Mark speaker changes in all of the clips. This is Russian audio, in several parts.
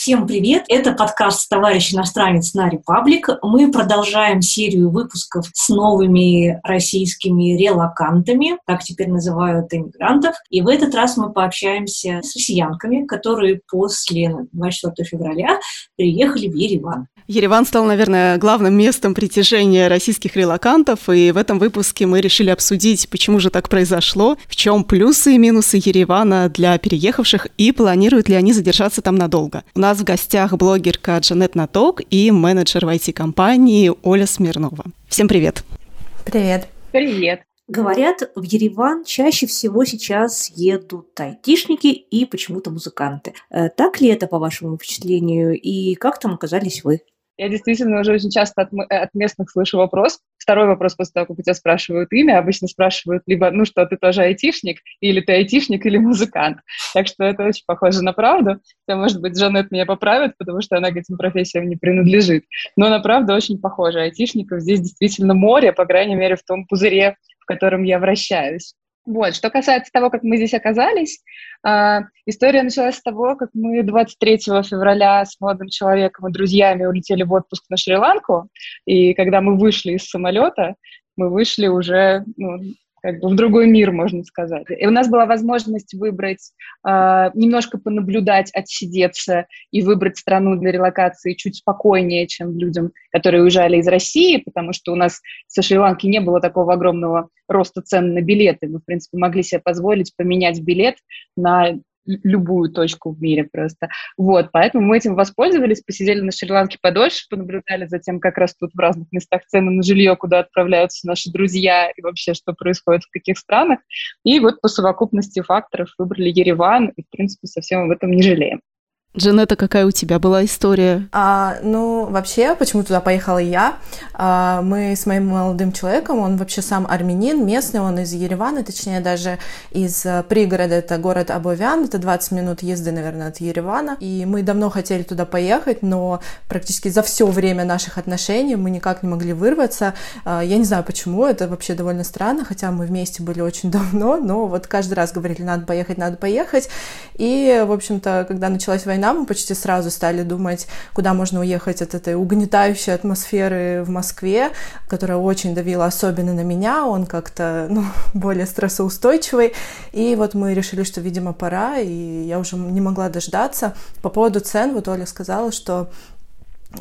Speaker 1: Всем привет! Это подкаст «Товарищ иностранец» на Репаблик. Мы продолжаем серию выпусков с новыми российскими релакантами, так теперь называют иммигрантов. И в этот раз мы пообщаемся с россиянками, которые после 24 февраля приехали в Ереван.
Speaker 2: Ереван стал, наверное, главным местом притяжения российских релакантов, и в этом выпуске мы решили обсудить, почему же так произошло, в чем плюсы и минусы Еревана для переехавших и планируют ли они задержаться там надолго. У нас в гостях блогерка Джанет Наток и менеджер в IT-компании Оля Смирнова. Всем привет!
Speaker 3: Привет!
Speaker 4: Привет!
Speaker 1: Говорят, в Ереван чаще всего сейчас едут айтишники и почему-то музыканты. Э, так ли это, по вашему впечатлению, и как там оказались вы?
Speaker 4: Я действительно уже очень часто от, от местных слышу вопрос. Второй вопрос после того, как у тебя спрашивают имя, обычно спрашивают либо, ну что, ты тоже айтишник, или ты айтишник, или музыкант. Так что это очень похоже на правду. Хотя, может быть, Жанет меня поправит, потому что она к этим профессиям не принадлежит. Но на правду очень похоже. Айтишников здесь действительно море, по крайней мере, в том пузыре, в котором я вращаюсь. Вот. Что касается того, как мы здесь оказались, э, история началась с того, как мы 23 февраля с молодым человеком и друзьями улетели в отпуск на Шри-Ланку, и когда мы вышли из самолета, мы вышли уже ну, как бы в другой мир, можно сказать. И у нас была возможность выбрать, э, немножко понаблюдать, отсидеться и выбрать страну для релокации чуть спокойнее, чем людям, которые уезжали из России, потому что у нас со Шри-Ланки не было такого огромного роста цен на билеты. Мы, в принципе, могли себе позволить поменять билет на любую точку в мире просто. Вот, поэтому мы этим воспользовались, посидели на Шри-Ланке подольше, понаблюдали за тем, как растут в разных местах цены на жилье, куда отправляются наши друзья и вообще, что происходит в каких странах. И вот по совокупности факторов выбрали Ереван, и, в принципе, совсем об этом не жалеем.
Speaker 2: Джанета, какая у тебя была история?
Speaker 3: А, ну, вообще, почему туда поехала я? А, мы с моим молодым человеком, он вообще сам армянин, местный, он из Еревана, точнее, даже из э, пригорода, это город Абовян, это 20 минут езды, наверное, от Еревана. И мы давно хотели туда поехать, но практически за все время наших отношений мы никак не могли вырваться. А, я не знаю, почему, это вообще довольно странно, хотя мы вместе были очень давно, но вот каждый раз говорили, надо поехать, надо поехать. И, в общем-то, когда началась война, война, мы почти сразу стали думать, куда можно уехать от этой угнетающей атмосферы в Москве, которая очень давила особенно на меня, он как-то ну, более стрессоустойчивый. И вот мы решили, что, видимо, пора, и я уже не могла дождаться. По поводу цен, вот Оля сказала, что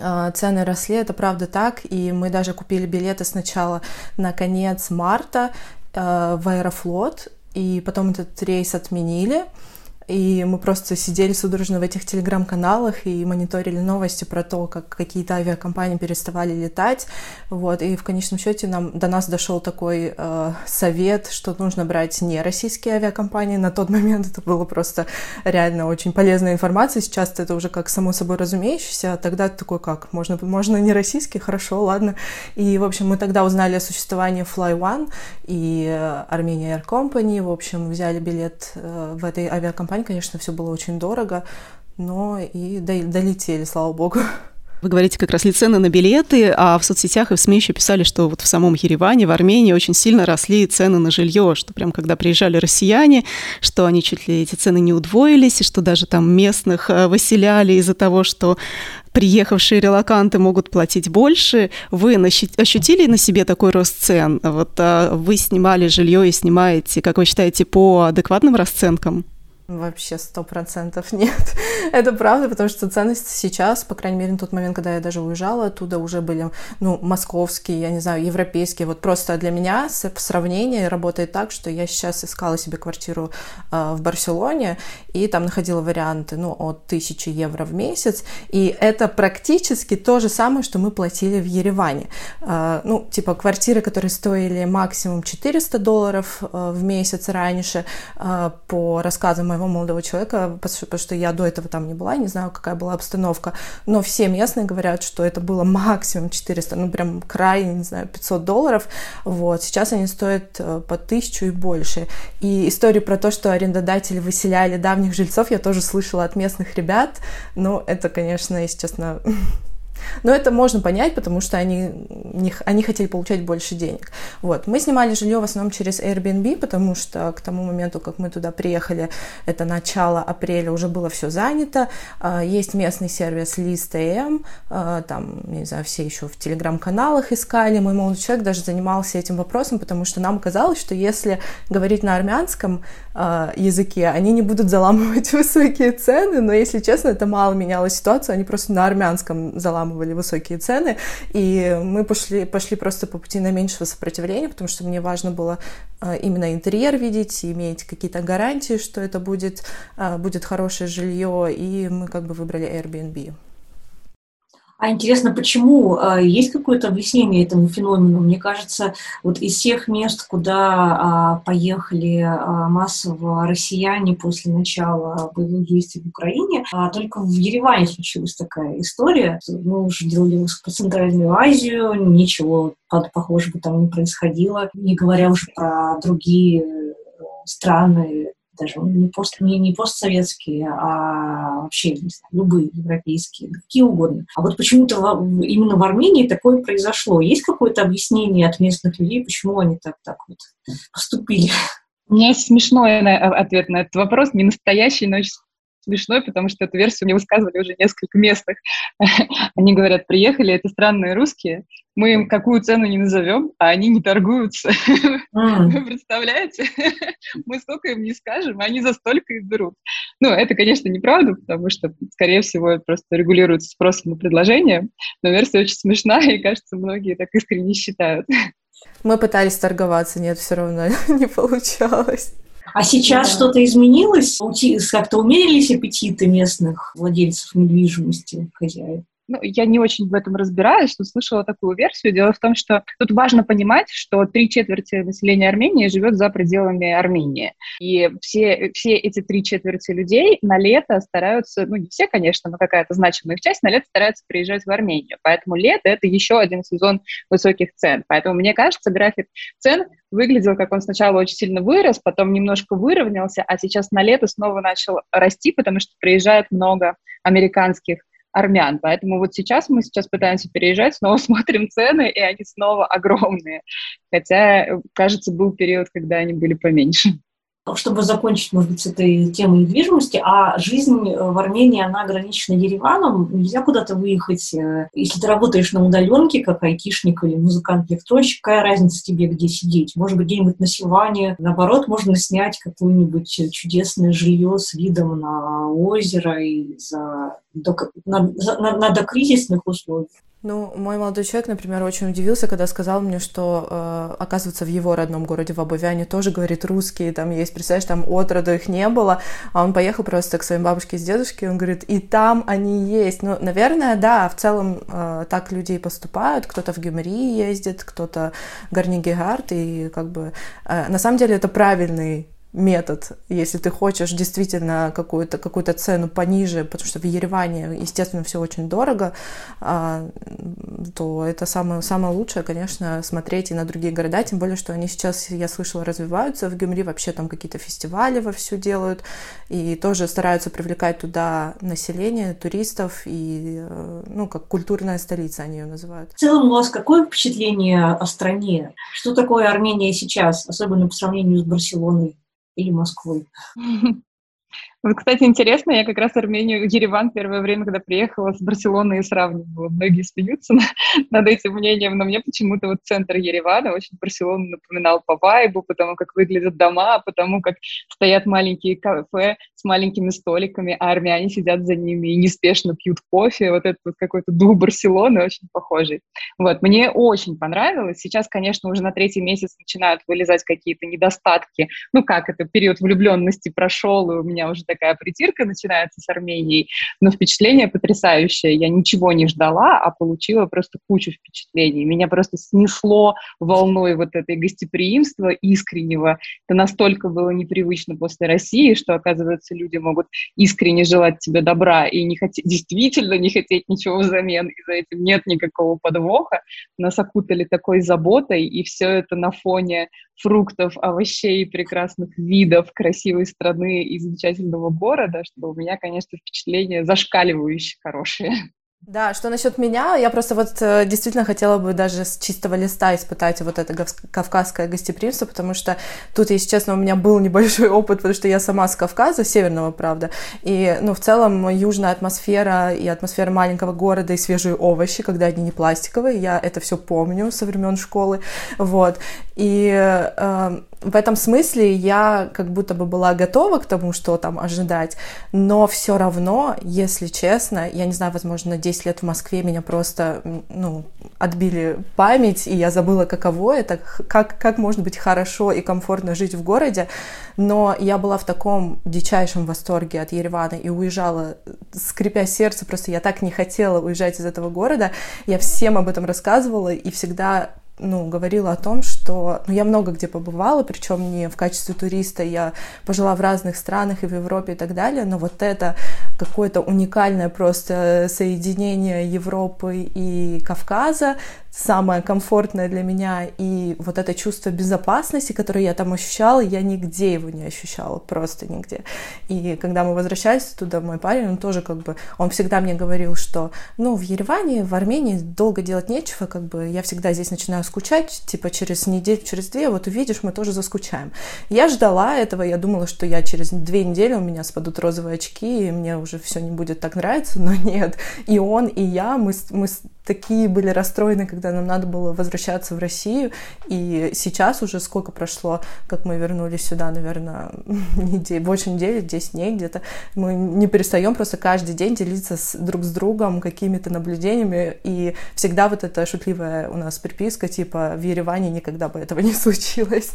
Speaker 3: а, цены росли, это правда так, и мы даже купили билеты сначала на конец марта э, в Аэрофлот, и потом этот рейс отменили, и мы просто сидели судорожно в этих телеграм-каналах и мониторили новости про то, как какие-то авиакомпании переставали летать, вот, и в конечном счете нам, до нас дошел такой э, совет, что нужно брать не российские авиакомпании, на тот момент это было просто реально очень полезная информация, сейчас это уже как само собой разумеющееся, а тогда такой как, можно, можно не российский, хорошо, ладно, и, в общем, мы тогда узнали о существовании Fly One и э, Armenia Air Company, в общем, взяли билет э, в этой авиакомпании, Казань, конечно, все было очень дорого, но и долетели, слава богу.
Speaker 2: Вы говорите как раз ли цены на билеты, а в соцсетях и в СМИ еще писали, что вот в самом Ереване, в Армении очень сильно росли цены на жилье, что прям когда приезжали россияне, что они чуть ли эти цены не удвоились, и что даже там местных э, выселяли из-за того, что приехавшие релаканты могут платить больше. Вы ощутили на себе такой рост цен? Вот а вы снимали жилье и снимаете, как вы считаете, по адекватным расценкам?
Speaker 3: Вообще сто процентов нет. Это правда, потому что ценности сейчас, по крайней мере, на тот момент, когда я даже уезжала оттуда, уже были, ну, московские, я не знаю, европейские. Вот просто для меня сравнение работает так, что я сейчас искала себе квартиру э, в Барселоне, и там находила варианты, ну, от тысячи евро в месяц, и это практически то же самое, что мы платили в Ереване. Э, ну, типа квартиры, которые стоили максимум 400 долларов э, в месяц раньше, по рассказам моего моего молодого человека, потому что я до этого там не была, не знаю, какая была обстановка, но все местные говорят, что это было максимум 400, ну прям край, не знаю, 500 долларов, вот, сейчас они стоят э, по тысячу и больше. И истории про то, что арендодатели выселяли давних жильцов, я тоже слышала от местных ребят, но это, конечно, если честно, Но это можно понять, потому что они, не, они хотели получать больше денег. Вот. Мы снимали жилье в основном через Airbnb, потому что к тому моменту, как мы туда приехали, это начало апреля, уже было все занято. А, есть местный сервис List.am, а, там, не знаю, все еще в телеграм-каналах искали. Мой молодой человек даже занимался этим вопросом, потому что нам казалось, что если говорить на армянском а, языке, они не будут заламывать высокие цены, но, если честно, это мало меняло ситуацию, они просто на армянском заламывали заламывали высокие цены, и мы пошли, пошли просто по пути наименьшего сопротивления, потому что мне важно было э, именно интерьер видеть, иметь какие-то гарантии, что это будет, э, будет хорошее жилье, и мы как бы выбрали Airbnb.
Speaker 1: А интересно, почему? А, есть какое-то объяснение этому феномену? Мне кажется, вот из всех мест, куда а, поехали а, массово россияне после начала боевых действий в Украине, только в Ереване случилась такая история. Мы уже делали выпуск Центральную Азию, ничего похожего там не происходило, не говоря уже про другие э, страны даже не, пост, не, не постсоветские, а вообще не знаю, любые европейские, какие угодно. А вот почему-то именно в Армении такое произошло. Есть какое-то объяснение от местных людей, почему они так, так вот поступили?
Speaker 4: У меня есть смешной ответ на этот вопрос, не настоящий, но очень смешной, потому что эту версию мне высказывали уже несколько местных. Они говорят, приехали, это странные русские, мы им какую цену не назовем, а они не торгуются. Вы представляете? Мы столько им не скажем, а они за столько и берут. Ну, это, конечно, неправда, потому что, скорее всего, это просто регулируется спросом на предложение, но версия очень смешная, и, кажется, многие так искренне считают.
Speaker 3: Мы пытались торговаться, нет, все равно не получалось.
Speaker 1: А сейчас да. что-то изменилось? Как-то умерились аппетиты местных владельцев недвижимости, хозяев?
Speaker 4: Ну, я не очень в этом разбираюсь, но слышала такую версию. Дело в том, что тут важно понимать, что три четверти населения Армении живет за пределами Армении. И все, все эти три четверти людей на лето стараются, ну, не все, конечно, но какая-то значимая их часть, на лето стараются приезжать в Армению. Поэтому лето — это еще один сезон высоких цен. Поэтому, мне кажется, график цен выглядел, как он сначала очень сильно вырос, потом немножко выровнялся, а сейчас на лето снова начал расти, потому что приезжает много американских армян. Поэтому вот сейчас мы сейчас пытаемся переезжать, снова смотрим цены, и они снова огромные. Хотя, кажется, был период, когда они были поменьше
Speaker 1: чтобы закончить, может быть, с этой темой недвижимости, а жизнь в Армении, она ограничена Ереваном, нельзя куда-то выехать. Э, если ты работаешь на удаленке, как айтишник или музыкант-электронщик, какая разница тебе, где сидеть? Может быть, где-нибудь на Силване. Наоборот, можно снять какое-нибудь чудесное жилье с видом на озеро и за, на, на, на докризисных условиях.
Speaker 3: Ну, мой молодой человек, например, очень удивился, когда сказал мне, что, э, оказывается, в его родном городе, в Абовяне, тоже говорит русские, там есть, представляешь, там от роду их не было, а он поехал просто к своим бабушке с дедушкой, он говорит, и там они есть. Ну, наверное, да, в целом э, так люди и поступают, кто-то в Гюмри ездит, кто-то Гарнигегард, и как бы, э, на самом деле это правильный метод, если ты хочешь действительно какую-то какую цену пониже, потому что в Ереване, естественно, все очень дорого, а, то это самое, самое лучшее, конечно, смотреть и на другие города, тем более, что они сейчас, я слышала, развиваются в Гюмри, вообще там какие-то фестивали вовсю делают, и тоже стараются привлекать туда население, туристов, и, э, ну, как культурная столица они ее называют.
Speaker 1: В целом у вас какое впечатление о стране? Что такое Армения сейчас, особенно по сравнению с Барселоной? Или Москвой.
Speaker 4: Вот, кстати, интересно, я как раз Армению, Ереван первое время, когда приехала с Барселоны и сравнивала. Многие смеются над этим мнением, но мне почему-то вот центр Еревана очень Барселону напоминал по вайбу, потому как выглядят дома, потому как стоят маленькие кафе с маленькими столиками, а армяне сидят за ними и неспешно пьют кофе. Вот этот вот какой-то дух Барселоны очень похожий. Вот, мне очень понравилось. Сейчас, конечно, уже на третий месяц начинают вылезать какие-то недостатки. Ну как, это период влюбленности прошел, и у меня уже такая притирка начинается с Арменией, но впечатление потрясающее. Я ничего не ждала, а получила просто кучу впечатлений. Меня просто снесло волной вот этой гостеприимства искреннего. Это настолько было непривычно после России, что, оказывается, люди могут искренне желать тебе добра и не хотеть, действительно не хотеть ничего взамен, и за этим нет никакого подвоха. Нас окутали такой заботой, и все это на фоне фруктов, овощей, прекрасных видов, красивой страны и замечательного города, что у меня, конечно, впечатление зашкаливающе хорошее.
Speaker 3: Да, что насчет меня, я просто вот э, действительно хотела бы даже с чистого листа испытать вот это кавказское гостеприимство, потому что тут, если честно, у меня был небольшой опыт, потому что я сама с Кавказа, северного, правда, и, ну, в целом, южная атмосфера и атмосфера маленького города и свежие овощи, когда они не пластиковые, я это все помню со времен школы, вот, и э, в этом смысле я как будто бы была готова к тому, что там ожидать, но все равно, если честно, я не знаю, возможно, на 10 лет в Москве меня просто ну, отбили память, и я забыла, каково это, как, как может быть хорошо и комфортно жить в городе, но я была в таком дичайшем восторге от Еревана и уезжала, скрипя сердце, просто я так не хотела уезжать из этого города, я всем об этом рассказывала и всегда ну, говорила о том, что ну, я много где побывала, причем не в качестве туриста, я пожила в разных странах и в Европе и так далее, но вот это какое-то уникальное просто соединение Европы и Кавказа, самое комфортное для меня, и вот это чувство безопасности, которое я там ощущала, я нигде его не ощущала, просто нигде. И когда мы возвращались туда, мой парень, он тоже как бы, он всегда мне говорил, что, ну, в Ереване, в Армении долго делать нечего, как бы, я всегда здесь начинаю скучать, типа, через неделю, через две, вот увидишь, мы тоже заскучаем. Я ждала этого, я думала, что я через две недели у меня спадут розовые очки, и мне уже все не будет так нравиться, но нет. И он, и я, мы, мы такие были расстроены, когда нам надо было возвращаться в Россию. И сейчас уже сколько прошло, как мы вернулись сюда, наверное, недель, больше недели, 10 дней где-то. Мы не перестаем просто каждый день делиться с, друг с другом какими-то наблюдениями. И всегда вот эта шутливая у нас приписка, типа, в Ереване никогда бы этого не случилось.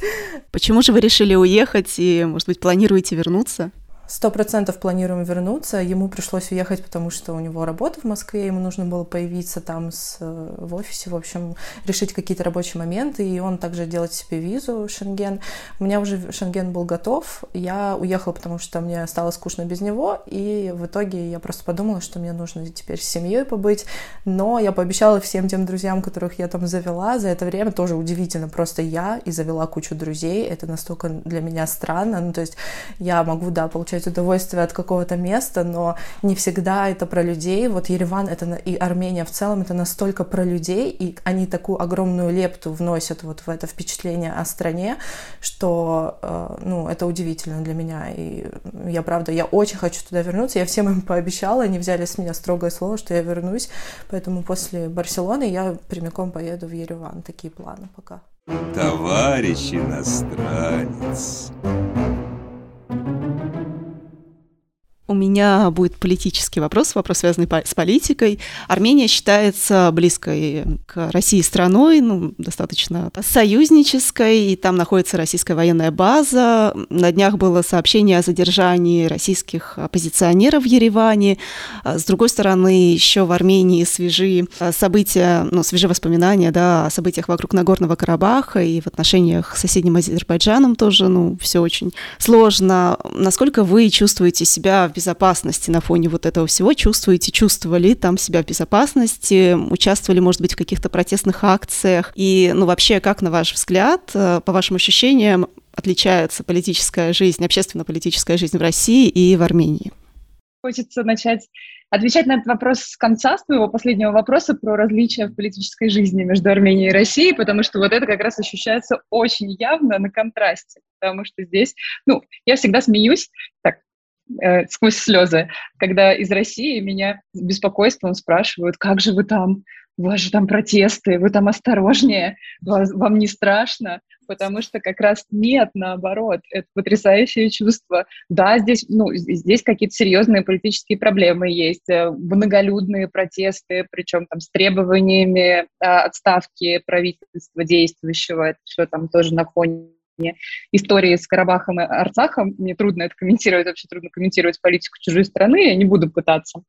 Speaker 2: Почему же вы решили уехать и, может быть, планируете вернуться?
Speaker 3: Сто процентов планируем вернуться. Ему пришлось уехать, потому что у него работа в Москве, ему нужно было появиться там с, в офисе, в общем, решить какие-то рабочие моменты, и он также делать себе визу Шенген. У меня уже Шенген был готов, я уехала, потому что мне стало скучно без него, и в итоге я просто подумала, что мне нужно теперь с семьей побыть, но я пообещала всем тем друзьям, которых я там завела, за это время тоже удивительно, просто я и завела кучу друзей, это настолько для меня странно, ну, то есть я могу, да, получать получать удовольствие от какого-то места, но не всегда это про людей. Вот Ереван это и Армения в целом это настолько про людей, и они такую огромную лепту вносят вот в это впечатление о стране, что, э, ну, это удивительно для меня. И я, правда, я очень хочу туда вернуться. Я всем им пообещала, они взяли с меня строгое слово, что я вернусь. Поэтому после Барселоны я прямиком поеду в Ереван. Такие планы пока.
Speaker 5: Товарищ иностранец.
Speaker 2: У меня будет политический вопрос, вопрос, связанный с политикой. Армения считается близкой к России страной, ну, достаточно союзнической, и там находится российская военная база. На днях было сообщение о задержании российских оппозиционеров в Ереване. А с другой стороны, еще в Армении свежи события, ну, свежие воспоминания, да, о событиях вокруг Нагорного Карабаха и в отношениях с соседним Азербайджаном тоже, ну, все очень сложно. Насколько вы чувствуете себя безопасности на фоне вот этого всего? Чувствуете, чувствовали там себя в безопасности? Участвовали, может быть, в каких-то протестных акциях? И, ну, вообще, как, на ваш взгляд, э, по вашим ощущениям, отличается политическая жизнь, общественно-политическая жизнь в России и в Армении?
Speaker 4: Хочется начать отвечать на этот вопрос с конца своего последнего вопроса про различия в политической жизни между Арменией и Россией, потому что вот это как раз ощущается очень явно на контрасте, потому что здесь, ну, я всегда смеюсь, так, э, сквозь слезы, когда из России меня с беспокойством спрашивают, как же вы там, у вас же там протесты, вы там осторожнее, вас, вам не страшно, потому что как раз нет, наоборот, это потрясающее чувство. Да, здесь, ну, здесь какие-то серьезные политические проблемы есть, э, многолюдные протесты, причем там с требованиями а, отставки правительства действующего, это все там тоже на фоне истории с Карабахом и Арцахом. Мне трудно это комментировать, вообще трудно комментировать политику чужой страны, я не буду пытаться.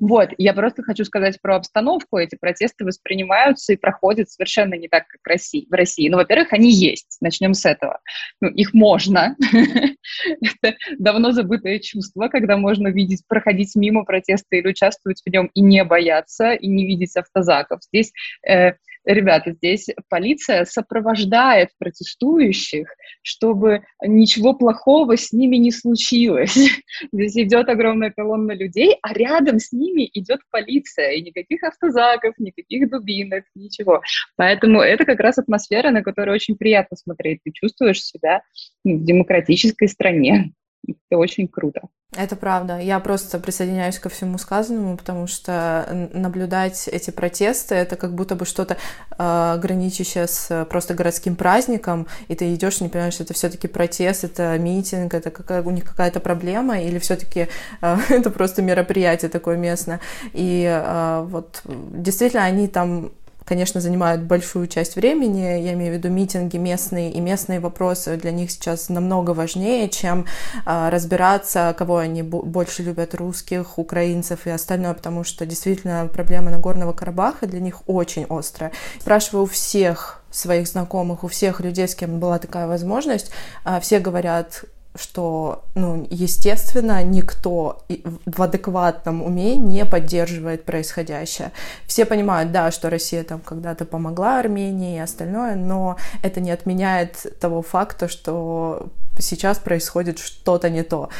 Speaker 4: Вот, я просто хочу сказать про обстановку. Эти протесты воспринимаются и проходят совершенно не так, как в России. В России. Ну, во-первых, они есть. Начнем с этого. Ну, их можно. Это давно забытое чувство, когда можно видеть, проходить мимо протеста или участвовать в нем и не бояться, и не видеть автозаков. Здесь э, ребята, здесь полиция сопровождает протестующих, чтобы ничего плохого с ними не случилось. Здесь идет огромная колонна людей, а рядом с ними идет полиция, и никаких автозаков, никаких дубинок, ничего. Поэтому это как раз атмосфера, на которую очень приятно смотреть. Ты чувствуешь себя ну, в демократической стране. Это очень круто.
Speaker 3: Это правда. Я просто присоединяюсь ко всему сказанному, потому что наблюдать эти протесты это как будто бы что-то э, граничащее с просто городским праздником, и ты идешь не понимаешь, это все-таки протест, это митинг, это какая, у них какая-то проблема, или все-таки э, это просто мероприятие такое местное. И э, вот действительно они там конечно, занимают большую часть времени. Я имею в виду митинги местные, и местные вопросы для них сейчас намного важнее, чем э, разбираться, кого они больше любят, русских, украинцев и остальное, потому что действительно проблема Нагорного Карабаха для них очень острая. Спрашиваю у всех своих знакомых, у всех людей, с кем была такая возможность, э, все говорят, что, ну, естественно, никто в адекватном уме не поддерживает происходящее. Все понимают, да, что Россия там когда-то помогла Армении и остальное, но это не отменяет того факта, что сейчас происходит что-то не то.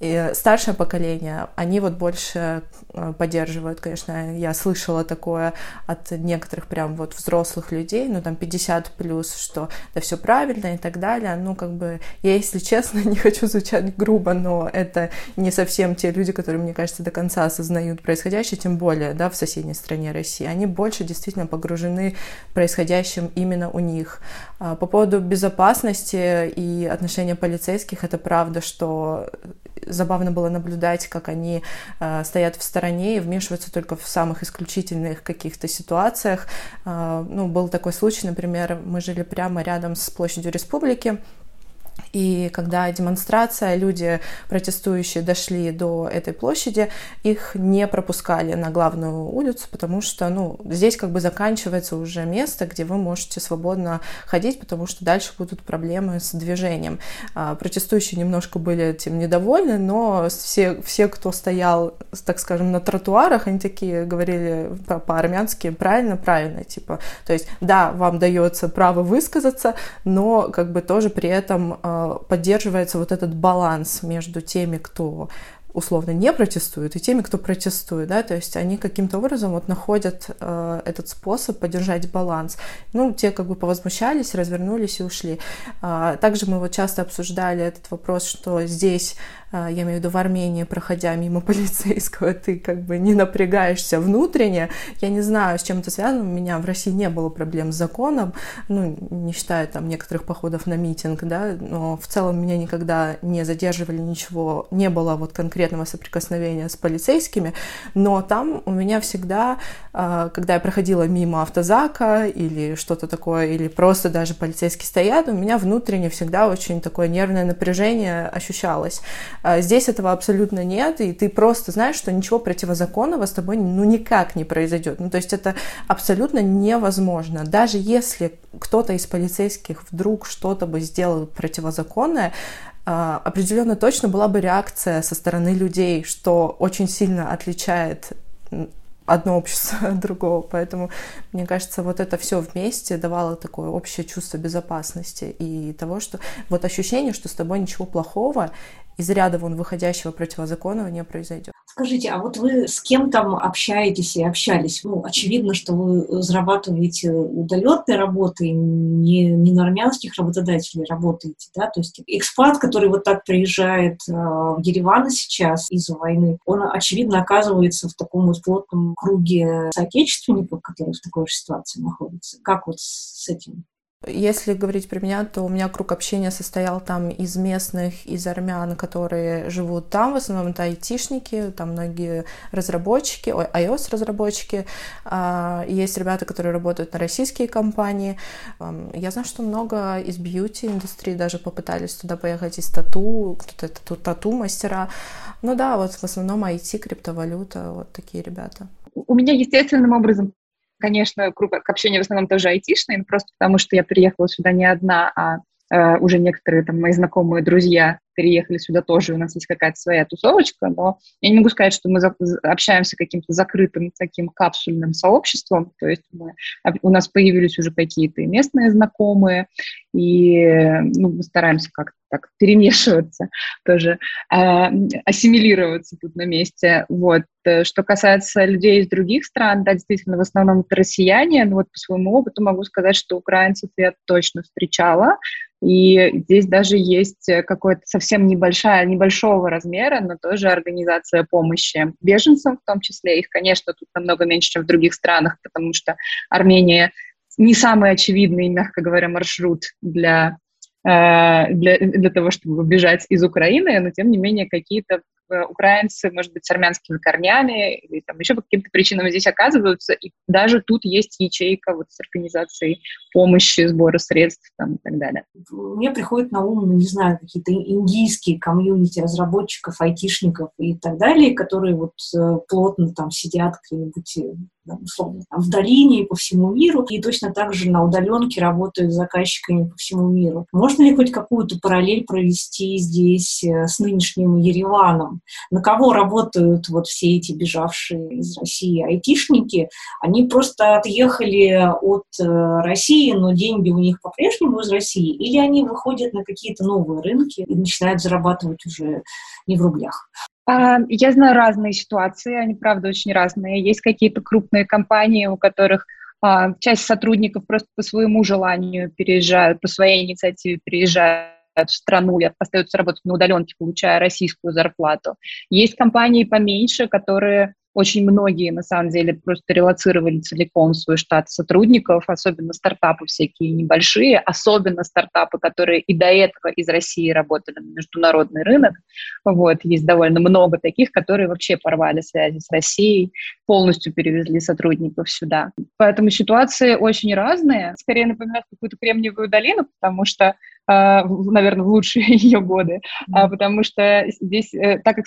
Speaker 3: И старшее поколение, они вот больше э, поддерживают, конечно, я слышала такое от некоторых прям вот взрослых людей, ну там 50 плюс, что да все правильно и так далее. Ну как бы я, если честно, не хочу звучать грубо, но это не совсем те люди, которые, мне кажется, до конца осознают происходящее, тем более, да, в соседней стране России. Они больше действительно погружены происходящим именно у них. А по поводу безопасности и отношения полицейских, это правда, что забавно было наблюдать, как они э, стоят в стороне и вмешиваются только в самых исключительных каких-то ситуациях. Э, ну, был такой случай, например, мы жили прямо рядом с площадью Республики, и когда демонстрация, люди протестующие дошли до этой площади, их не пропускали на главную улицу, потому что, ну, здесь как бы заканчивается уже место, где вы можете свободно ходить, потому что дальше будут проблемы с движением. А, протестующие немножко были этим недовольны, но все, все, кто стоял, так скажем, на тротуарах, они такие говорили по-армянски правильно, правильно, типа, то есть, да, вам дается право высказаться, но как бы тоже при этом поддерживается вот этот баланс между теми, кто условно не протестуют, и теми, кто протестует, да, то есть они каким-то образом вот находят э, этот способ поддержать баланс. Ну, те как бы повозмущались, развернулись и ушли. А, также мы вот часто обсуждали этот вопрос, что здесь я имею в виду в Армении, проходя мимо полицейского, ты как бы не напрягаешься внутренне. Я не знаю, с чем это связано. У меня в России не было проблем с законом, ну, не считая там некоторых походов на митинг, да, но в целом меня никогда не задерживали, ничего, не было вот конкретного соприкосновения с полицейскими, но там у меня всегда, а, когда я проходила мимо автозака или что-то такое, или просто даже полицейские стоят, у меня внутренне всегда очень такое нервное напряжение ощущалось. А здесь этого абсолютно нет, и ты просто знаешь, что ничего противозаконного с тобой ну никак не произойдет. Ну то есть это абсолютно невозможно. Даже если кто-то из полицейских вдруг что-то бы сделал противозаконное, а, определенно точно была бы реакция со стороны людей, что очень сильно отличает одно общество от другого. Поэтому, мне кажется, вот это все вместе давало такое общее чувство безопасности и того, что вот ощущение, что с тобой ничего плохого, из ряда вон выходящего противозаконного не произойдет.
Speaker 1: Скажите, а вот вы с кем там общаетесь и общались? Ну, очевидно, что вы зарабатываете удаленной работой, не, не на армянских работодателей работаете, да? То есть экспат, который вот так приезжает э, в Ереван сейчас из-за войны, он, очевидно, оказывается в таком вот плотном круге соотечественников, которые в такой же ситуации находятся. Как вот с этим?
Speaker 3: Если говорить про меня, то у меня круг общения состоял там из местных, из армян, которые живут там, в основном это айтишники, там многие разработчики, iOS-разработчики. А, есть ребята, которые работают на российские компании. Я знаю, что много из бьюти-индустрии даже попытались туда поехать, из тату, кто-то тату-мастера. Ну да, вот в основном IT, криптовалюта, вот такие ребята.
Speaker 4: У меня естественным образом конечно, круг общения в основном тоже айтишный, просто потому что я приехала сюда не одна, а э, уже некоторые там мои знакомые друзья переехали сюда тоже, у нас есть какая-то своя тусовочка, но я не могу сказать, что мы общаемся каким-то закрытым таким капсульным сообществом, то есть мы, у нас появились уже какие-то местные знакомые, и ну, мы стараемся как-то так перемешиваться, тоже э, ассимилироваться тут на месте. Вот. Что касается людей из других стран, да, действительно, в основном это россияне, но вот по своему опыту могу сказать, что украинцев я точно встречала, и здесь даже есть какое-то совсем небольшая, небольшого размера, но тоже организация помощи беженцам в том числе. Их, конечно, тут намного меньше, чем в других странах, потому что Армения не самый очевидный, мягко говоря, маршрут для э, для, для того, чтобы бежать из Украины, но тем не менее какие-то Э, украинцы, может быть, с армянскими корнями или там еще по каким-то причинам здесь оказываются, и даже тут есть ячейка вот с организацией помощи, сбора средств там, и так далее.
Speaker 1: Мне приходит на ум, не знаю, какие-то индийские комьюнити разработчиков, айтишников и так далее, которые вот э, плотно там сидят где-нибудь э, условно, там, в долине по всему миру, и точно так же на удаленке работают с заказчиками по всему миру. Можно ли хоть какую-то параллель провести здесь с нынешним Ереваном? На кого работают вот все эти бежавшие из России айтишники? Они просто отъехали от э, России, но деньги у них по-прежнему из России? Или они выходят на какие-то новые рынки и начинают зарабатывать уже не в рублях?
Speaker 4: А, я знаю разные ситуации, они, правда, очень разные. Есть какие-то крупные компании, у которых а, часть сотрудников просто по своему желанию переезжают, по своей инициативе переезжают страну и остаются работать на удаленке, получая российскую зарплату. Есть компании поменьше, которые очень многие, на самом деле, просто релацировали целиком свой штат сотрудников, особенно стартапы всякие небольшие, особенно стартапы, которые и до этого из России работали на международный рынок. Вот, есть довольно много таких, которые вообще порвали связи с Россией, полностью перевезли сотрудников сюда. Поэтому ситуации очень разные. Скорее напоминают какую-то Кремниевую долину, потому что наверное, в лучшие ее годы, mm-hmm. потому что здесь, э, так как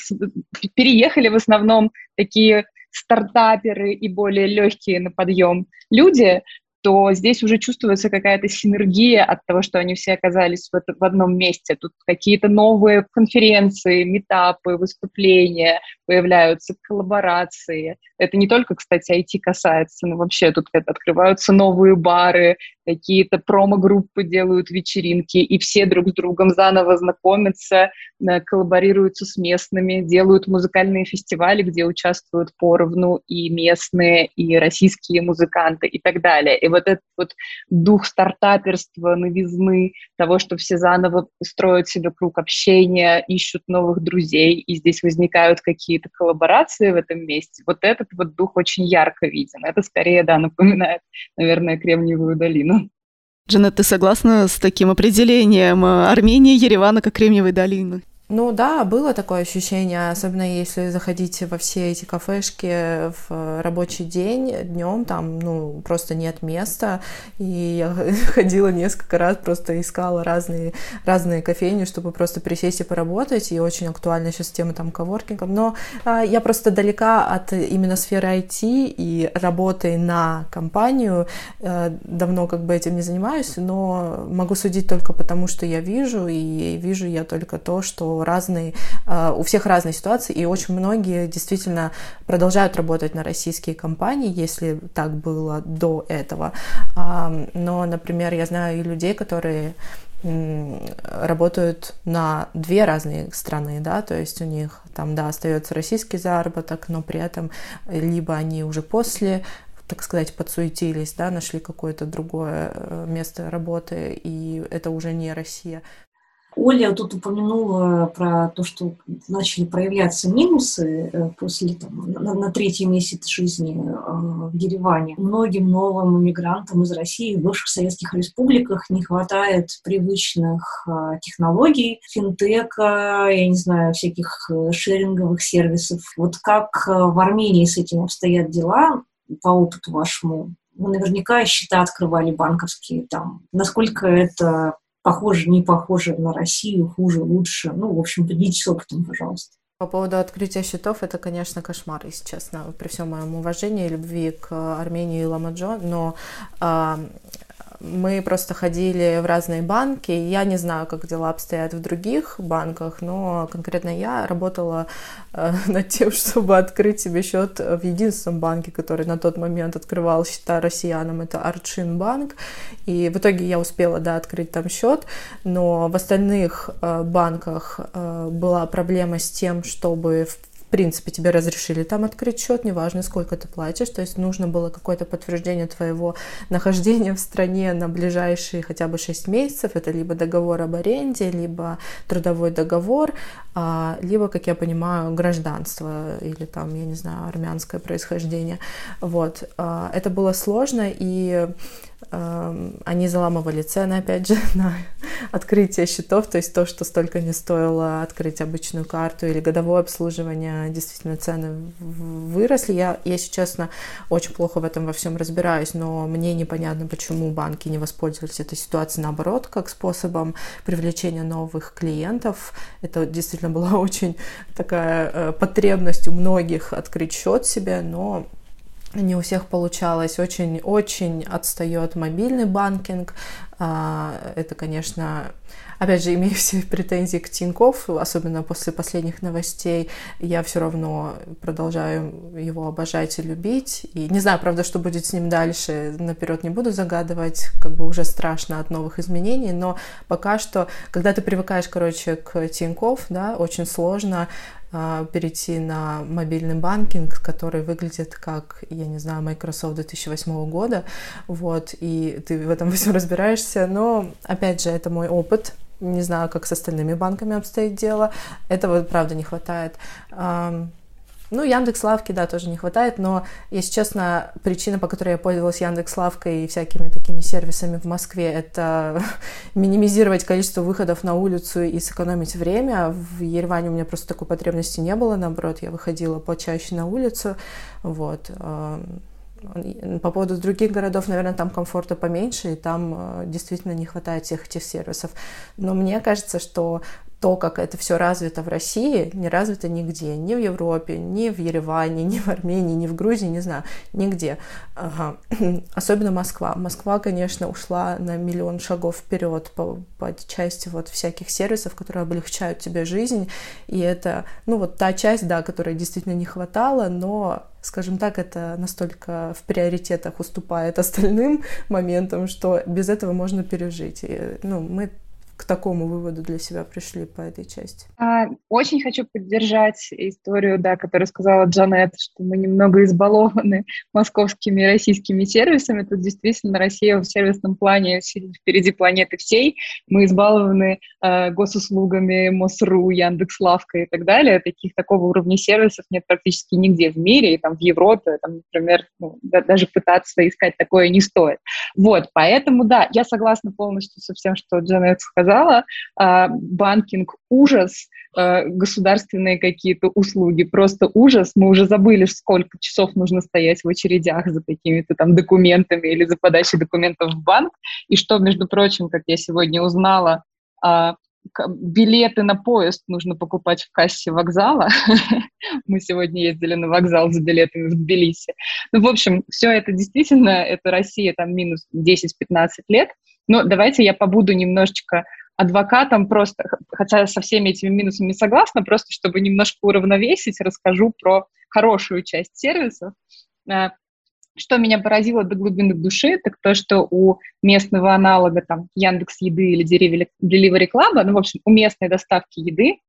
Speaker 4: переехали в основном такие стартаперы и более легкие на подъем люди, то здесь уже чувствуется какая-то синергия от того, что они все оказались в, в одном месте. Тут какие-то новые конференции, метапы, выступления появляются, коллаборации. Это не только, кстати, IT касается, но вообще тут открываются новые бары, какие-то промо-группы делают вечеринки, и все друг с другом заново знакомятся, э, коллаборируются с местными, делают музыкальные фестивали, где участвуют поровну и местные, и российские музыканты и так далее. И вот этот вот дух стартаперства, новизны, того, что все заново строят себе круг общения, ищут новых друзей, и здесь возникают какие-то коллаборации в этом месте, вот этот вот дух очень ярко виден. Это скорее, да, напоминает, наверное, Кремниевую долину.
Speaker 2: Джанет, ты согласна с таким определением Армении, Еревана как Кремниевой долины?
Speaker 3: Ну да, было такое ощущение, особенно если заходите во все эти кафешки в рабочий день, днем там, ну, просто нет места, и я ходила несколько раз, просто искала разные, разные кофейни, чтобы просто присесть и поработать, и очень актуальна сейчас тема там коворкингом, но а, я просто далека от именно сферы IT и работы на компанию, а, давно как бы этим не занимаюсь, но могу судить только потому, что я вижу, и вижу я только то, что разные, а, у всех разные ситуации, и очень многие действительно продолжают работать на российские компании, если так было до этого. А, но, например, я знаю и людей, которые работают на две разные страны, да, то есть у них там, да, остается российский заработок, но при этом либо они уже после так сказать, подсуетились, да, нашли какое-то другое э, место работы, и это уже не Россия.
Speaker 1: Оля тут упомянула про то, что начали проявляться минусы э, после там, на, на третий месяц жизни э, в Ереване. Многим новым иммигрантам из России в бывших советских республиках не хватает привычных э, технологий, финтека, я не знаю, всяких шеринговых сервисов. Вот как в Армении с этим обстоят дела по опыту вашему? Вы наверняка счета открывали банковские там. Насколько это похоже, не похоже на Россию, хуже, лучше. Ну, в общем, поделитесь опытом, пожалуйста.
Speaker 3: По поводу открытия счетов, это, конечно, кошмар, если честно, при всем моем уважении и любви к Армении и Ламаджо, но э, мы просто ходили в разные банки. Я не знаю, как дела обстоят в других банках, но конкретно я работала э, над тем, чтобы открыть себе счет в единственном банке, который на тот момент открывал счета россиянам, это Арчин банк. И в итоге я успела, да, открыть там счет, но в остальных э, банках э, была проблема с тем, чтобы в принципе, тебе разрешили там открыть счет, неважно, сколько ты платишь, то есть нужно было какое-то подтверждение твоего нахождения в стране на ближайшие хотя бы 6 месяцев, это либо договор об аренде, либо трудовой договор, а, либо, как я понимаю, гражданство или там, я не знаю, армянское происхождение. Вот. А, это было сложно, и они заламывали цены, опять же, на открытие счетов, то есть то, что столько не стоило открыть обычную карту или годовое обслуживание, действительно цены выросли. Я, если честно, очень плохо в этом во всем разбираюсь, но мне непонятно, почему банки не воспользовались этой ситуацией наоборот, как способом привлечения новых клиентов. Это действительно была очень такая э, потребность у многих открыть счет себе, но не у всех получалось. Очень-очень отстает мобильный банкинг. А, это, конечно, опять же, имею все претензии к Тинькофф, особенно после последних новостей, я все равно продолжаю его обожать и любить. И не знаю, правда, что будет с ним дальше, наперед не буду загадывать, как бы уже страшно от новых изменений, но пока что, когда ты привыкаешь, короче, к Тинькофф, да, очень сложно перейти на мобильный банкинг, который выглядит как, я не знаю, Microsoft 2008 года, вот, и ты в этом все разбираешься, но, опять же, это мой опыт, не знаю, как с остальными банками обстоит дело, этого, правда, не хватает. Ну, Яндекс Лавки, да, тоже не хватает, но, если честно, причина, по которой я пользовалась Яндекс Лавкой и всякими такими сервисами в Москве, это минимизировать количество выходов на улицу и сэкономить время. В Ереване у меня просто такой потребности не было, наоборот, я выходила почаще на улицу, вот. По поводу других городов, наверное, там комфорта поменьше, и там э, действительно не хватает всех этих сервисов. Но мне кажется, что то, как это все развито в России, не развито нигде, ни в Европе, ни в Ереване, ни в Армении, ни в Грузии, не знаю, нигде. Ага. Особенно Москва. Москва, конечно, ушла на миллион шагов вперед по, по части вот всяких сервисов, которые облегчают тебе жизнь, и это, ну вот та часть, да, которой действительно не хватало, но скажем так, это настолько в приоритетах уступает остальным моментам, что без этого можно пережить. И, ну, мы к такому выводу для себя пришли по этой части?
Speaker 4: А, очень хочу поддержать историю, да, которую сказала Джанет, что мы немного избалованы московскими и российскими сервисами. Тут действительно Россия в сервисном плане впереди планеты всей. Мы избалованы э, госуслугами МОСРУ, Яндекс.Лавка и так далее. Таких такого уровня сервисов нет практически нигде в мире, и там в Европе, там, например, ну, да, даже пытаться искать такое не стоит. Вот, поэтому, да, я согласна полностью со всем, что Джанет сказала сказала, а, банкинг ужас, а, государственные какие-то услуги просто ужас. Мы уже забыли, сколько часов нужно стоять в очередях за какими-то там документами или за подачей документов в банк. И что, между прочим, как я сегодня узнала, а, билеты на поезд нужно покупать в кассе вокзала. Мы сегодня ездили на вокзал за билетами в Тбилиси. Ну, в общем, все это действительно, это Россия там минус 10-15 лет. Но давайте я побуду немножечко адвокатом просто, хотя со всеми этими минусами согласна, просто чтобы немножко уравновесить, расскажу про хорошую часть сервисов. Э, что меня поразило до глубины души, так то, что у местного аналога там Яндекс Еды или Delivery Club, ну, в общем, у местной доставки еды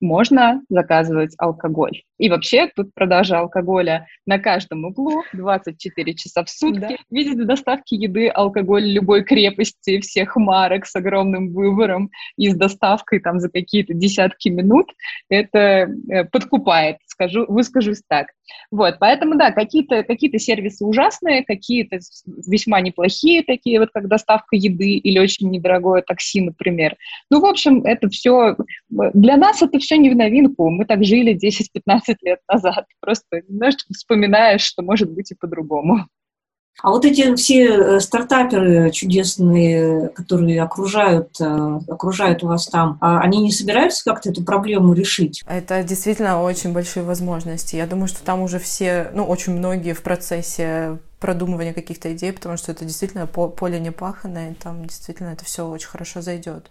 Speaker 4: можно заказывать алкоголь. И вообще тут продажа алкоголя на каждом углу 24 часа в сутки. Да. Видите доставки еды, алкоголь любой крепости, всех марок с огромным выбором и с доставкой там за какие-то десятки минут. Это э, подкупает, скажу, выскажусь так. Вот, поэтому, да, какие-то какие сервисы ужасные, какие-то весьма неплохие, такие вот, как доставка еды или очень недорогое такси, например. Ну, в общем, это все, для нас это все не в новинку, мы так жили 10-15 лет назад, просто немножечко вспоминаешь, что может быть и по-другому.
Speaker 1: А вот эти все э, стартаперы чудесные, которые окружают, э, окружают вас там, а они не собираются как-то эту проблему решить?
Speaker 3: Это действительно очень большие возможности. Я думаю, что там уже все, ну, очень многие в процессе продумывания каких-то идей, потому что это действительно поле непаханное, и там действительно это все очень хорошо зайдет.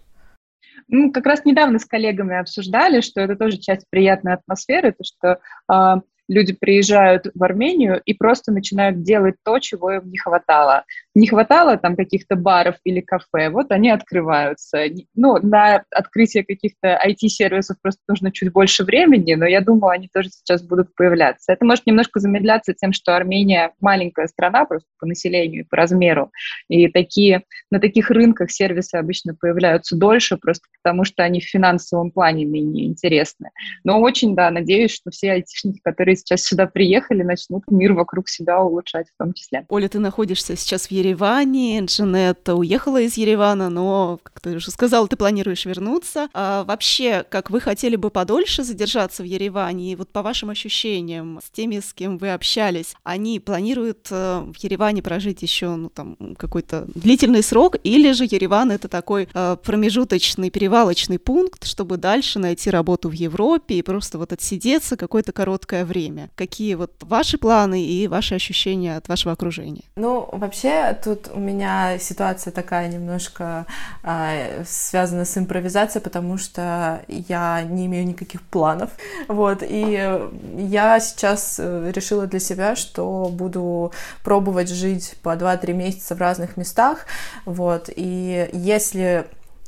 Speaker 4: Ну, как раз недавно с коллегами обсуждали, что это тоже часть приятной атмосферы, то что э, люди приезжают в Армению и просто начинают делать то, чего им не хватало. Не хватало там каких-то баров или кафе, вот они открываются. Ну, на открытие каких-то IT-сервисов просто нужно чуть больше времени, но я думаю, они тоже сейчас будут появляться. Это может немножко замедляться тем, что Армения маленькая страна просто по населению и по размеру, и такие, на таких рынках сервисы обычно появляются дольше, просто потому что они в финансовом плане менее интересны. Но очень, да, надеюсь, что все айтишники, которые сейчас сюда приехали, начнут мир вокруг себя улучшать в том числе.
Speaker 2: Оля, ты находишься сейчас в Ереване, Джанетта уехала из Еревана, но, как ты уже сказала, ты планируешь вернуться. А вообще, как вы хотели бы подольше задержаться в Ереване, и вот по вашим ощущениям, с теми, с кем вы общались, они планируют э, в Ереване прожить еще, ну, там, какой-то длительный срок, или же Ереван — это такой э, промежуточный, перевалочный пункт, чтобы дальше найти работу в Европе и просто вот отсидеться какое-то короткое время? Время. Какие вот ваши планы и ваши ощущения от вашего окружения?
Speaker 3: Ну, вообще, тут у меня ситуация такая немножко э, связана с импровизацией, потому что я не имею никаких планов. Вот, и я сейчас э, решила для себя, что буду пробовать жить по 2-3 месяца в разных местах. Вот, и если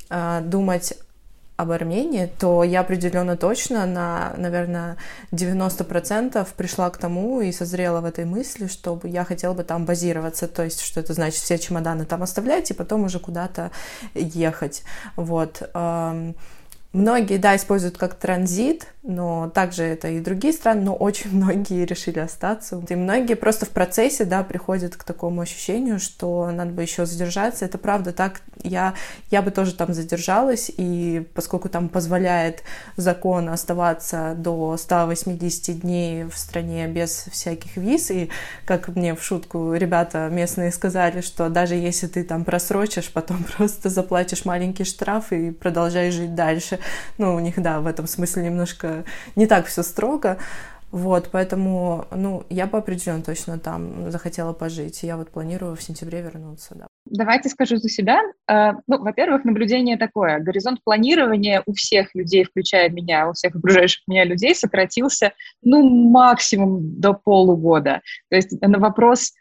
Speaker 3: э, думать об Армении, то я определенно точно на, наверное, 90% пришла к тому и созрела в этой мысли, чтобы я хотела бы там базироваться, то есть, что это значит, все чемоданы там оставлять и потом уже куда-то ехать, вот. Многие, да, используют как транзит, но также это и другие страны, но очень многие решили остаться. И многие просто в процессе, да, приходят к такому ощущению, что надо бы еще задержаться. Это правда так. Я, я бы тоже там задержалась, и поскольку там позволяет закон оставаться до 180 дней в стране без всяких виз, и как мне в шутку ребята местные сказали, что даже если ты там просрочишь, потом просто заплатишь маленький штраф и продолжаешь жить дальше. Ну, у них, да, в этом смысле немножко не так все строго. Вот, поэтому, ну, я бы определенно точно там захотела пожить. Я вот планирую в сентябре вернуться, да.
Speaker 4: Давайте скажу за себя. Э, ну, во-первых, наблюдение такое. Горизонт планирования у всех людей, включая меня, у всех окружающих меня людей, сократился, ну, максимум до полугода. То есть на вопрос,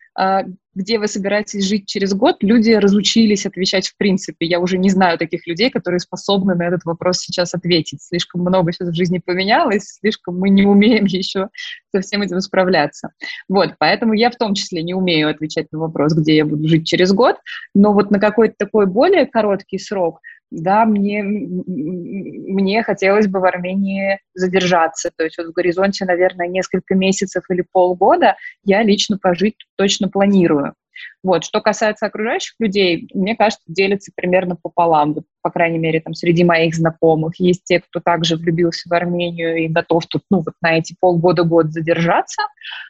Speaker 4: где вы собираетесь жить через год, люди разучились отвечать в принципе. Я уже не знаю таких людей, которые способны на этот вопрос сейчас ответить. Слишком много сейчас в жизни поменялось, слишком мы не умеем еще со всем этим справляться. Вот, поэтому я в том числе не умею отвечать на вопрос, где я буду жить через год, но вот на какой-то такой более короткий срок – да, мне, мне хотелось бы в Армении задержаться. То есть вот в горизонте, наверное, несколько месяцев или полгода я лично пожить точно планирую. Вот. Что касается окружающих людей, мне кажется, делится примерно пополам. Вот, по крайней мере, там среди моих знакомых есть те, кто также влюбился в Армению и готов тут, ну, вот на эти полгода-год задержаться.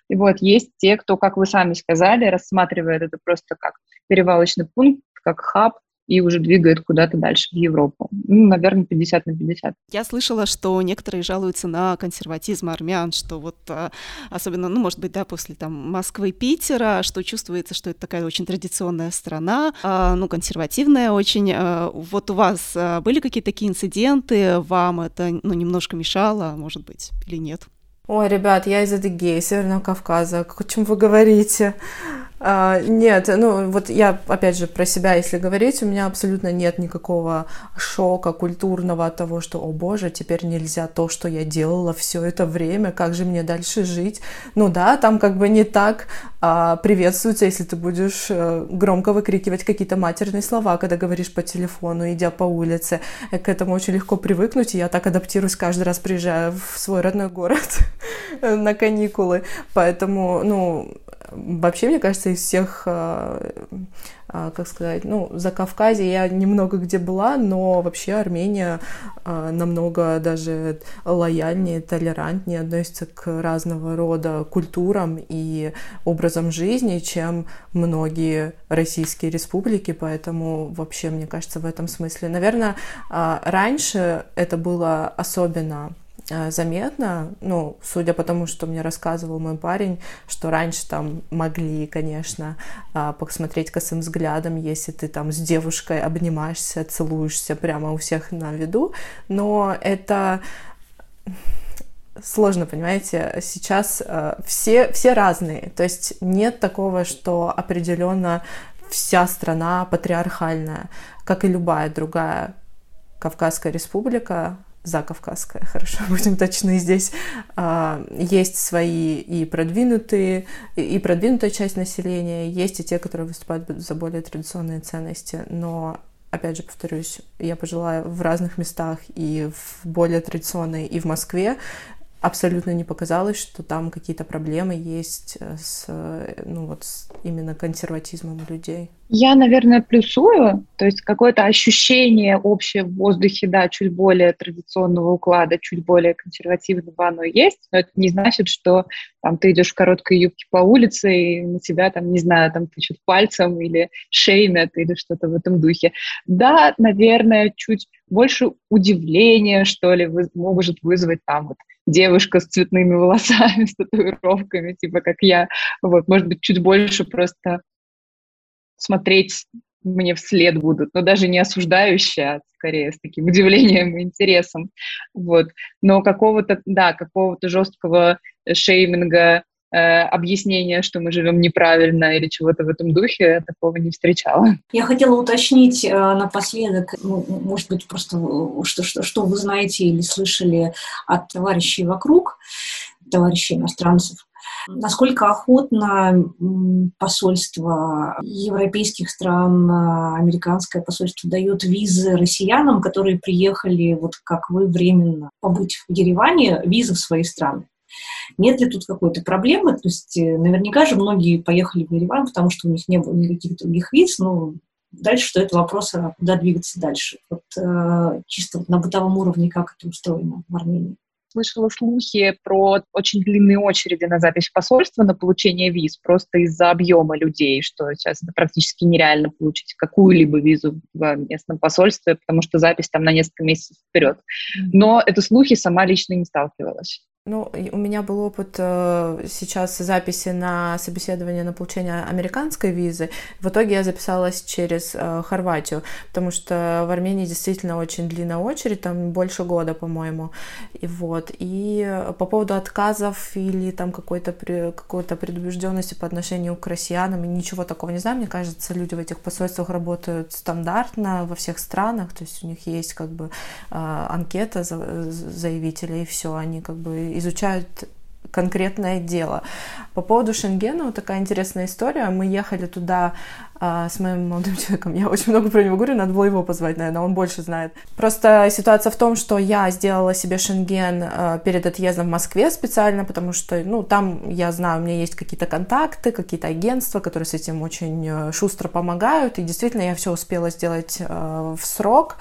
Speaker 4: И вот есть те, кто, как вы сами сказали, рассматривает это просто как перевалочный пункт, как хаб, и уже двигает куда-то дальше в Европу. Ну, наверное, 50 на 50.
Speaker 2: Я слышала, что некоторые жалуются на консерватизм армян, что вот а, особенно, ну, может быть, да, после там Москвы, Питера, что чувствуется, что это такая очень традиционная страна, а, ну, консервативная очень. А, вот у вас были какие-то такие инциденты, вам это, ну, немножко мешало, может быть, или нет?
Speaker 3: Ой, ребят, я из Адыгеи, Северного Кавказа. О чем вы говорите? А, нет, ну вот я опять же про себя, если говорить, у меня абсолютно нет никакого шока культурного от того, что, о боже, теперь нельзя то, что я делала все это время, как же мне дальше жить? Ну да, там как бы не так а, приветствуется, если ты будешь э, громко выкрикивать какие-то матерные слова, когда говоришь по телефону, идя по улице. К этому очень легко привыкнуть, и я так адаптируюсь каждый раз, приезжая в свой родной город на каникулы. Поэтому, ну, вообще, мне кажется, из всех, а, а, как сказать, ну, за Кавказе я немного где была, но вообще Армения а, намного даже лояльнее, толерантнее относится к разного рода культурам и образом жизни, чем многие российские республики, поэтому вообще, мне кажется, в этом смысле, наверное, раньше это было особенно Э, заметно, ну, судя по тому, что мне рассказывал мой парень, что раньше там могли, конечно, а, посмотреть косым взглядом, если ты там с девушкой обнимаешься, целуешься прямо у всех на виду, но это сложно, понимаете, сейчас э, все, все разные, то есть нет такого, что определенно вся страна патриархальная, как и любая другая Кавказская республика, закавказская, хорошо, будем точны здесь, а, есть свои и продвинутые, и продвинутая часть населения, есть и те, которые выступают за более традиционные ценности, но опять же повторюсь, я пожелаю в разных местах и в более традиционной, и в Москве. Абсолютно не показалось, что там какие-то проблемы есть с, ну вот, с именно консерватизмом людей.
Speaker 4: Я, наверное, плюсую, то есть какое-то ощущение общее в воздухе, да, чуть более традиционного уклада, чуть более консервативного оно есть, но это не значит, что там ты идешь в короткой юбке по улице и на тебя там, не знаю, там тычут пальцем или шеймят или что-то в этом духе. Да, наверное, чуть больше удивления, что ли, может вызвать там вот девушка с цветными волосами, с татуировками, типа как я. Вот, может быть, чуть больше просто смотреть мне вслед будут, но даже не осуждающие, а скорее с таким удивлением и интересом. Вот. Но какого-то, да, какого-то жесткого шейминга, э, объяснения, что мы живем неправильно или чего-то в этом духе, я такого не встречала.
Speaker 1: Я хотела уточнить э, напоследок, ну, может быть, просто что, что, что вы знаете или слышали от товарищей вокруг, товарищей иностранцев, Насколько охотно посольство европейских стран, американское посольство дает визы россиянам, которые приехали, вот как вы, временно побыть в Ереване, визы в свои страны? Нет ли тут какой-то проблемы? То есть э, наверняка же многие поехали в Ереван, потому что у них не было никаких других виз, но дальше что это вопрос, а куда двигаться дальше. Вот э, чисто на бытовом уровне как это устроено в Армении?
Speaker 4: Слышала слухи про очень длинные очереди на запись в посольство на получение виз, просто из-за объема людей, что сейчас это практически нереально получить какую-либо визу в местном посольстве, потому что запись там на несколько месяцев вперед. Но это слухи сама лично не сталкивалась.
Speaker 3: Ну, у меня был опыт э, сейчас записи на собеседование на получение американской визы. В итоге я записалась через э, Хорватию, потому что в Армении действительно очень длинная очередь, там больше года, по-моему. И вот. И по поводу отказов или там какой-то какой-то предубежденности по отношению к россиянам, ничего такого не знаю. Мне кажется, люди в этих посольствах работают стандартно во всех странах, то есть у них есть как бы э, анкета заявителей, и все, они как бы изучают конкретное дело. По поводу Шенгена, вот такая интересная история. Мы ехали туда а, с моим молодым человеком. Я очень много про него говорю, надо было его позвать, наверное, он больше знает. Просто ситуация в том, что я сделала себе Шенген а, перед отъездом в Москве специально, потому что, ну, там, я знаю, у меня есть какие-то контакты, какие-то агентства, которые с этим очень э, шустро помогают, и действительно я все успела сделать а, в срок.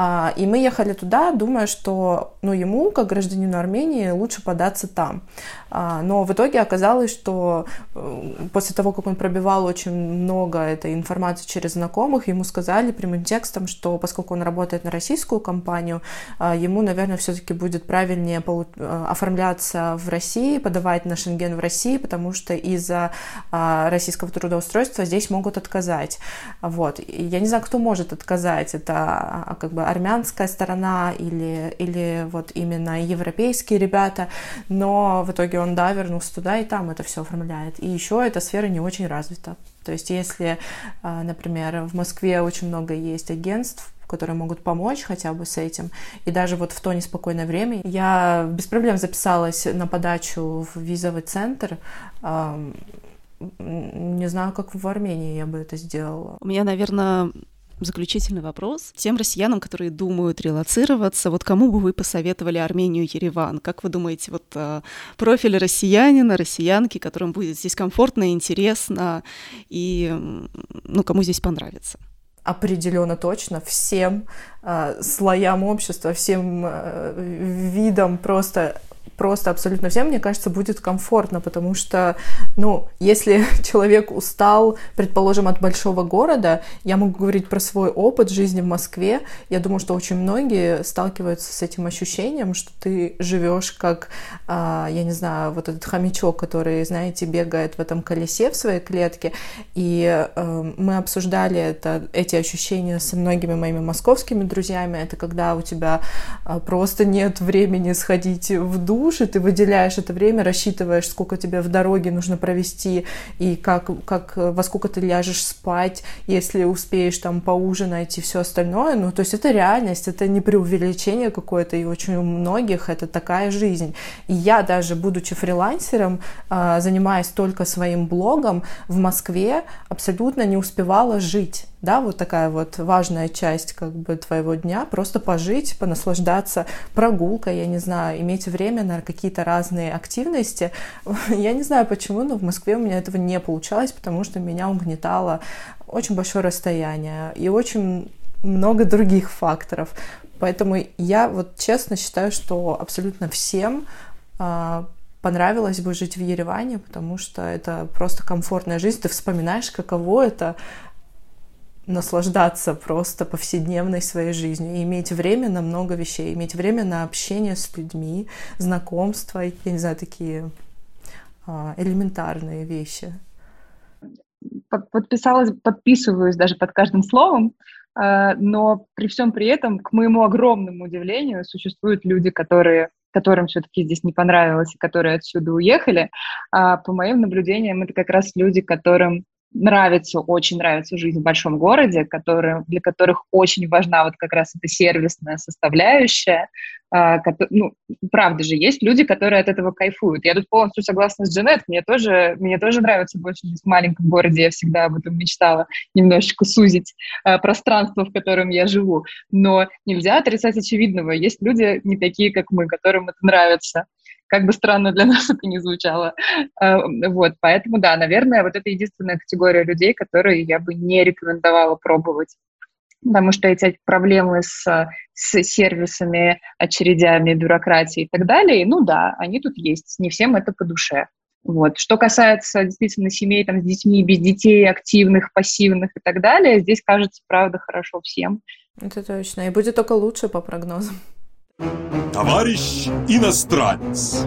Speaker 3: А, и мы ехали туда, думая, что ну, ему, как гражданину Армении, лучше податься там. А, но в итоге оказалось, что э, после того, как он пробивал очень много этой информации через знакомых, ему сказали прямым текстом, что поскольку он работает на российскую компанию, а, ему, наверное, все-таки будет правильнее э, оформляться в России, подавать на Шенген в России, потому что из-за российского трудоустройства здесь могут отказать. Вот. Я не знаю, кто может отказать. Это как бы армянская сторона или, или вот именно европейские ребята, но в итоге он, да, вернулся туда и там это все оформляет. И еще эта сфера не очень развита. То есть если, а, например, в Москве очень много есть агентств, которые могут помочь хотя бы с этим. И даже вот в то неспокойное время я без проблем записалась на подачу в визовый центр. Не знаю, как в Армении я бы это сделала.
Speaker 2: У меня, наверное, заключительный вопрос. Тем россиянам, которые думают релацироваться, вот кому бы вы посоветовали Армению Ереван? Как вы думаете, вот э, профиль россиянина, россиянки, которым будет здесь комфортно, интересно и ну, кому здесь понравится?
Speaker 3: определенно точно всем э, слоям общества, всем э, видам просто просто абсолютно всем, мне кажется, будет комфортно, потому что, ну, если человек устал, предположим, от большого города, я могу говорить про свой опыт жизни в Москве, я думаю, что очень многие сталкиваются с этим ощущением, что ты живешь как, а, я не знаю, вот этот хомячок, который, знаете, бегает в этом колесе в своей клетке, и э, мы обсуждали это, эти ощущения со многими моими московскими друзьями, это когда у тебя а, просто нет времени сходить в душ, душ, и ты выделяешь это время, рассчитываешь, сколько тебе в дороге нужно провести, и как, как, во сколько ты ляжешь спать, если успеешь там поужинать и все остальное. Ну, то есть это реальность, это не преувеличение какое-то, и очень у многих это такая жизнь. И я даже, будучи фрилансером, а, занимаясь только своим блогом, в Москве абсолютно не успевала жить да, вот такая вот важная часть как бы твоего дня, просто пожить, понаслаждаться прогулкой, я не знаю, иметь время на какие-то разные активности. Я не знаю почему, но в Москве у меня этого не получалось, потому что меня угнетало очень большое расстояние и очень много других факторов. Поэтому я вот честно считаю, что абсолютно всем а, понравилось бы жить в Ереване, потому что это просто комфортная жизнь. Ты вспоминаешь, каково это наслаждаться просто повседневной своей жизнью и иметь время на много вещей, иметь время на общение с людьми, знакомства, я не знаю, такие а, элементарные вещи.
Speaker 4: Подписалась, подписываюсь даже под каждым словом, а, но при всем при этом, к моему огромному удивлению, существуют люди, которые которым все-таки здесь не понравилось и которые отсюда уехали. А по моим наблюдениям, это как раз люди, которым нравится, очень нравится жизнь в большом городе, который, для которых очень важна вот как раз эта сервисная составляющая. Э, ну, правда же, есть люди, которые от этого кайфуют. Я тут полностью согласна с Джанет, мне тоже, мне тоже нравится больше в маленьком городе, я всегда об этом мечтала, немножечко сузить э, пространство, в котором я живу. Но нельзя отрицать очевидного. Есть люди не такие, как мы, которым это нравится как бы странно для нас это не звучало. А, вот, поэтому, да, наверное, вот это единственная категория людей, которые я бы не рекомендовала пробовать потому что эти проблемы с, с сервисами, очередями, бюрократией и так далее, ну да, они тут есть, не всем это по душе. Вот. Что касается действительно семей там, с детьми, без детей, активных, пассивных и так далее, здесь кажется, правда, хорошо всем.
Speaker 3: Это точно. И будет только лучше по прогнозам.
Speaker 5: Товарищ иностранец.